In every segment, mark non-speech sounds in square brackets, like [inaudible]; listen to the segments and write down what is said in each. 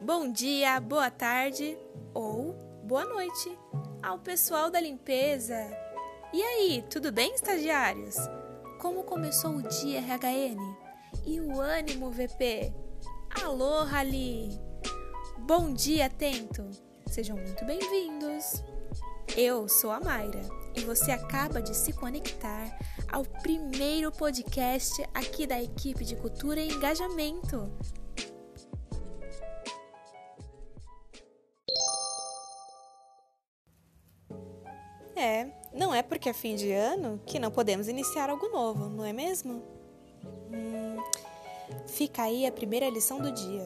Bom dia, boa tarde ou boa noite ao pessoal da limpeza. E aí, tudo bem, estagiários? Como começou o dia RHN? E o ânimo VP? Alô, Rali! Bom dia, Tento! Sejam muito bem-vindos! Eu sou a Mayra e você acaba de se conectar ao primeiro podcast aqui da equipe de Cultura e Engajamento. É, não é porque é fim de ano que não podemos iniciar algo novo, não é mesmo? Hum, fica aí a primeira lição do dia.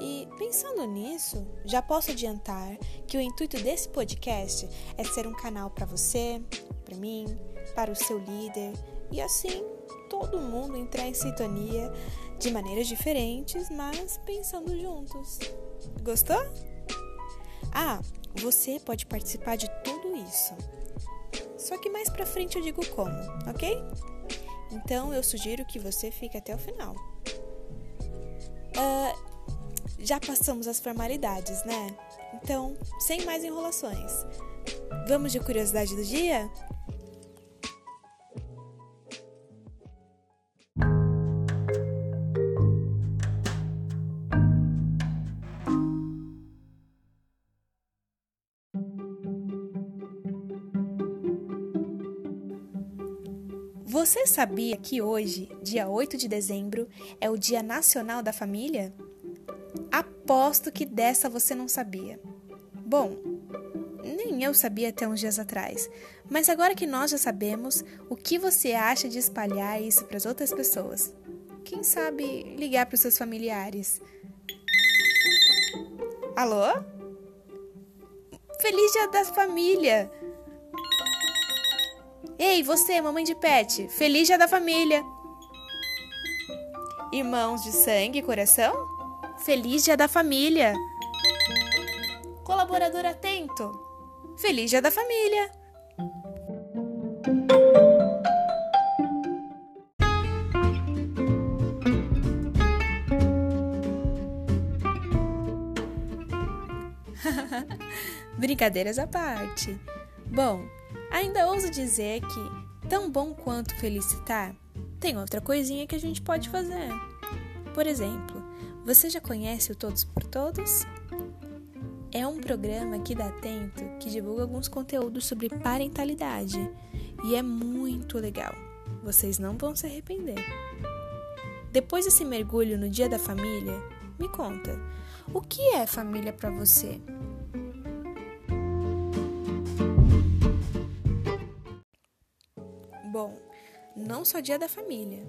E pensando nisso, já posso adiantar que o intuito desse podcast é ser um canal para você, para mim, para o seu líder e assim todo mundo entrar em sintonia de maneiras diferentes, mas pensando juntos. Gostou? Ah, você pode participar de tudo isso. Só que mais pra frente eu digo como, ok? Então eu sugiro que você fique até o final. Uh, já passamos as formalidades, né? Então, sem mais enrolações. Vamos de curiosidade do dia? Você sabia que hoje, dia 8 de dezembro, é o Dia Nacional da Família? Aposto que dessa você não sabia. Bom, nem eu sabia até uns dias atrás, mas agora que nós já sabemos, o que você acha de espalhar isso para as outras pessoas? Quem sabe ligar para os seus familiares? Alô? Feliz Dia da Família! Ei, você, mamãe de pet, feliz dia da família! Irmãos de sangue e coração? Feliz dia da família! Colaborador atento, feliz dia da família! [laughs] Brincadeiras à parte. Bom, Ainda ouso dizer que, tão bom quanto felicitar, tem outra coisinha que a gente pode fazer. Por exemplo, você já conhece o Todos por Todos? É um programa aqui da Atento que divulga alguns conteúdos sobre parentalidade e é muito legal. Vocês não vão se arrepender. Depois desse mergulho no Dia da Família, me conta, o que é família para você? Bom, não só Dia da Família.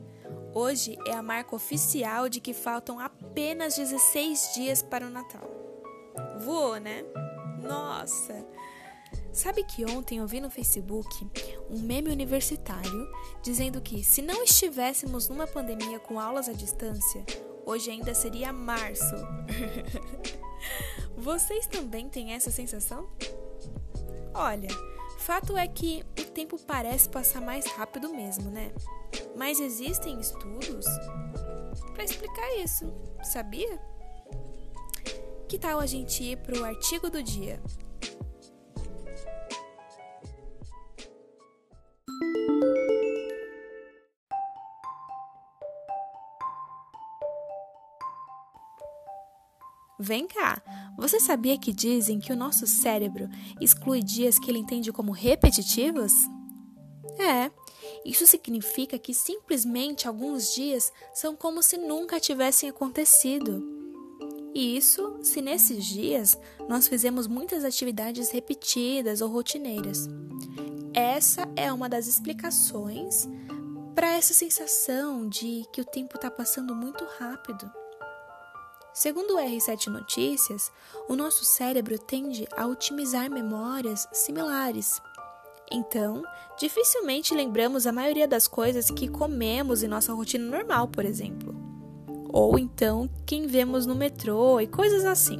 Hoje é a marca oficial de que faltam apenas 16 dias para o Natal. Voou, né? Nossa! Sabe que ontem eu vi no Facebook um meme universitário dizendo que se não estivéssemos numa pandemia com aulas à distância, hoje ainda seria março. [laughs] Vocês também têm essa sensação? Olha, Fato é que o tempo parece passar mais rápido mesmo, né? Mas existem estudos para explicar isso, sabia? Que tal a gente ir para o artigo do dia? Vem cá, você sabia que dizem que o nosso cérebro exclui dias que ele entende como repetitivos? É, isso significa que simplesmente alguns dias são como se nunca tivessem acontecido. E isso se nesses dias nós fizemos muitas atividades repetidas ou rotineiras. Essa é uma das explicações para essa sensação de que o tempo está passando muito rápido. Segundo o R7 Notícias, o nosso cérebro tende a otimizar memórias similares. Então, dificilmente lembramos a maioria das coisas que comemos em nossa rotina normal, por exemplo. Ou então, quem vemos no metrô e coisas assim.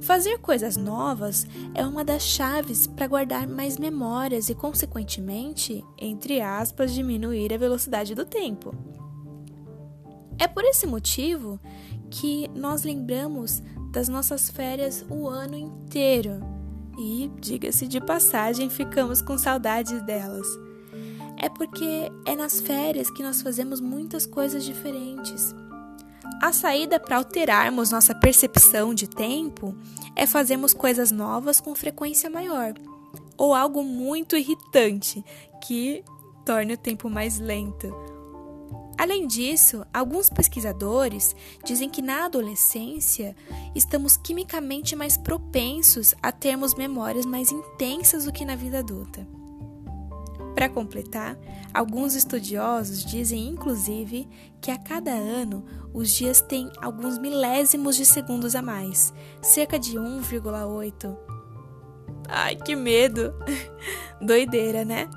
Fazer coisas novas é uma das chaves para guardar mais memórias e, consequentemente, entre aspas, diminuir a velocidade do tempo. É por esse motivo que nós lembramos das nossas férias o ano inteiro e, diga-se de passagem, ficamos com saudades delas. É porque é nas férias que nós fazemos muitas coisas diferentes. A saída para alterarmos nossa percepção de tempo é fazermos coisas novas com frequência maior, ou algo muito irritante que torne o tempo mais lento. Além disso, alguns pesquisadores dizem que na adolescência estamos quimicamente mais propensos a termos memórias mais intensas do que na vida adulta. Para completar, alguns estudiosos dizem inclusive que a cada ano os dias têm alguns milésimos de segundos a mais, cerca de 1,8. Ai, que medo! [laughs] Doideira, né?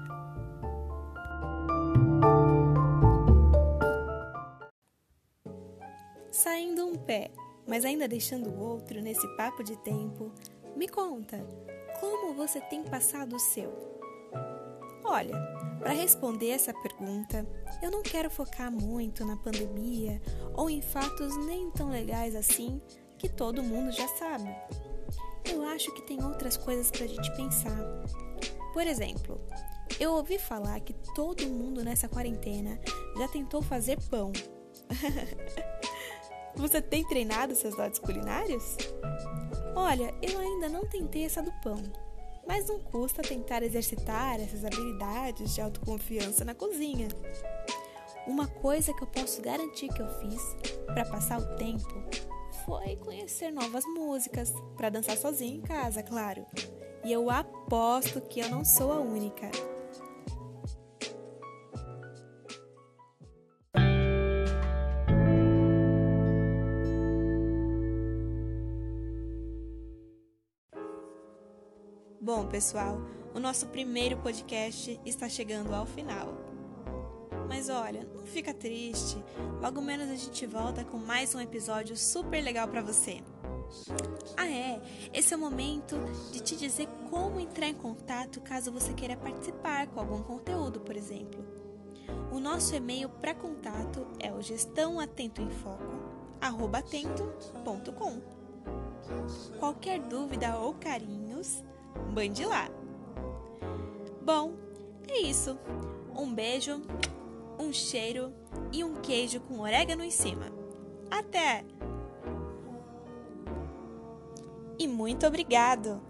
Mas ainda deixando o outro nesse papo de tempo, me conta, como você tem passado o seu? Olha, para responder essa pergunta, eu não quero focar muito na pandemia ou em fatos nem tão legais assim que todo mundo já sabe. Eu acho que tem outras coisas para a gente pensar. Por exemplo, eu ouvi falar que todo mundo nessa quarentena já tentou fazer pão. [laughs] Você tem treinado seus dotes culinários? Olha, eu ainda não tentei essa do pão mas não custa tentar exercitar essas habilidades de autoconfiança na cozinha. Uma coisa que eu posso garantir que eu fiz para passar o tempo foi conhecer novas músicas, para dançar sozinha em casa, claro. E eu aposto que eu não sou a única. Pessoal, o nosso primeiro podcast está chegando ao final. Mas olha, não fica triste. Logo menos a gente volta com mais um episódio super legal para você. Ah, é. Esse é o momento de te dizer como entrar em contato caso você queira participar com algum conteúdo, por exemplo. O nosso e-mail para contato é o gestãoatentoemfoco@atento.com. Qualquer dúvida ou carinhos, Bande lá! Bom, é isso. Um beijo, um cheiro e um queijo com orégano em cima. Até! E muito obrigado!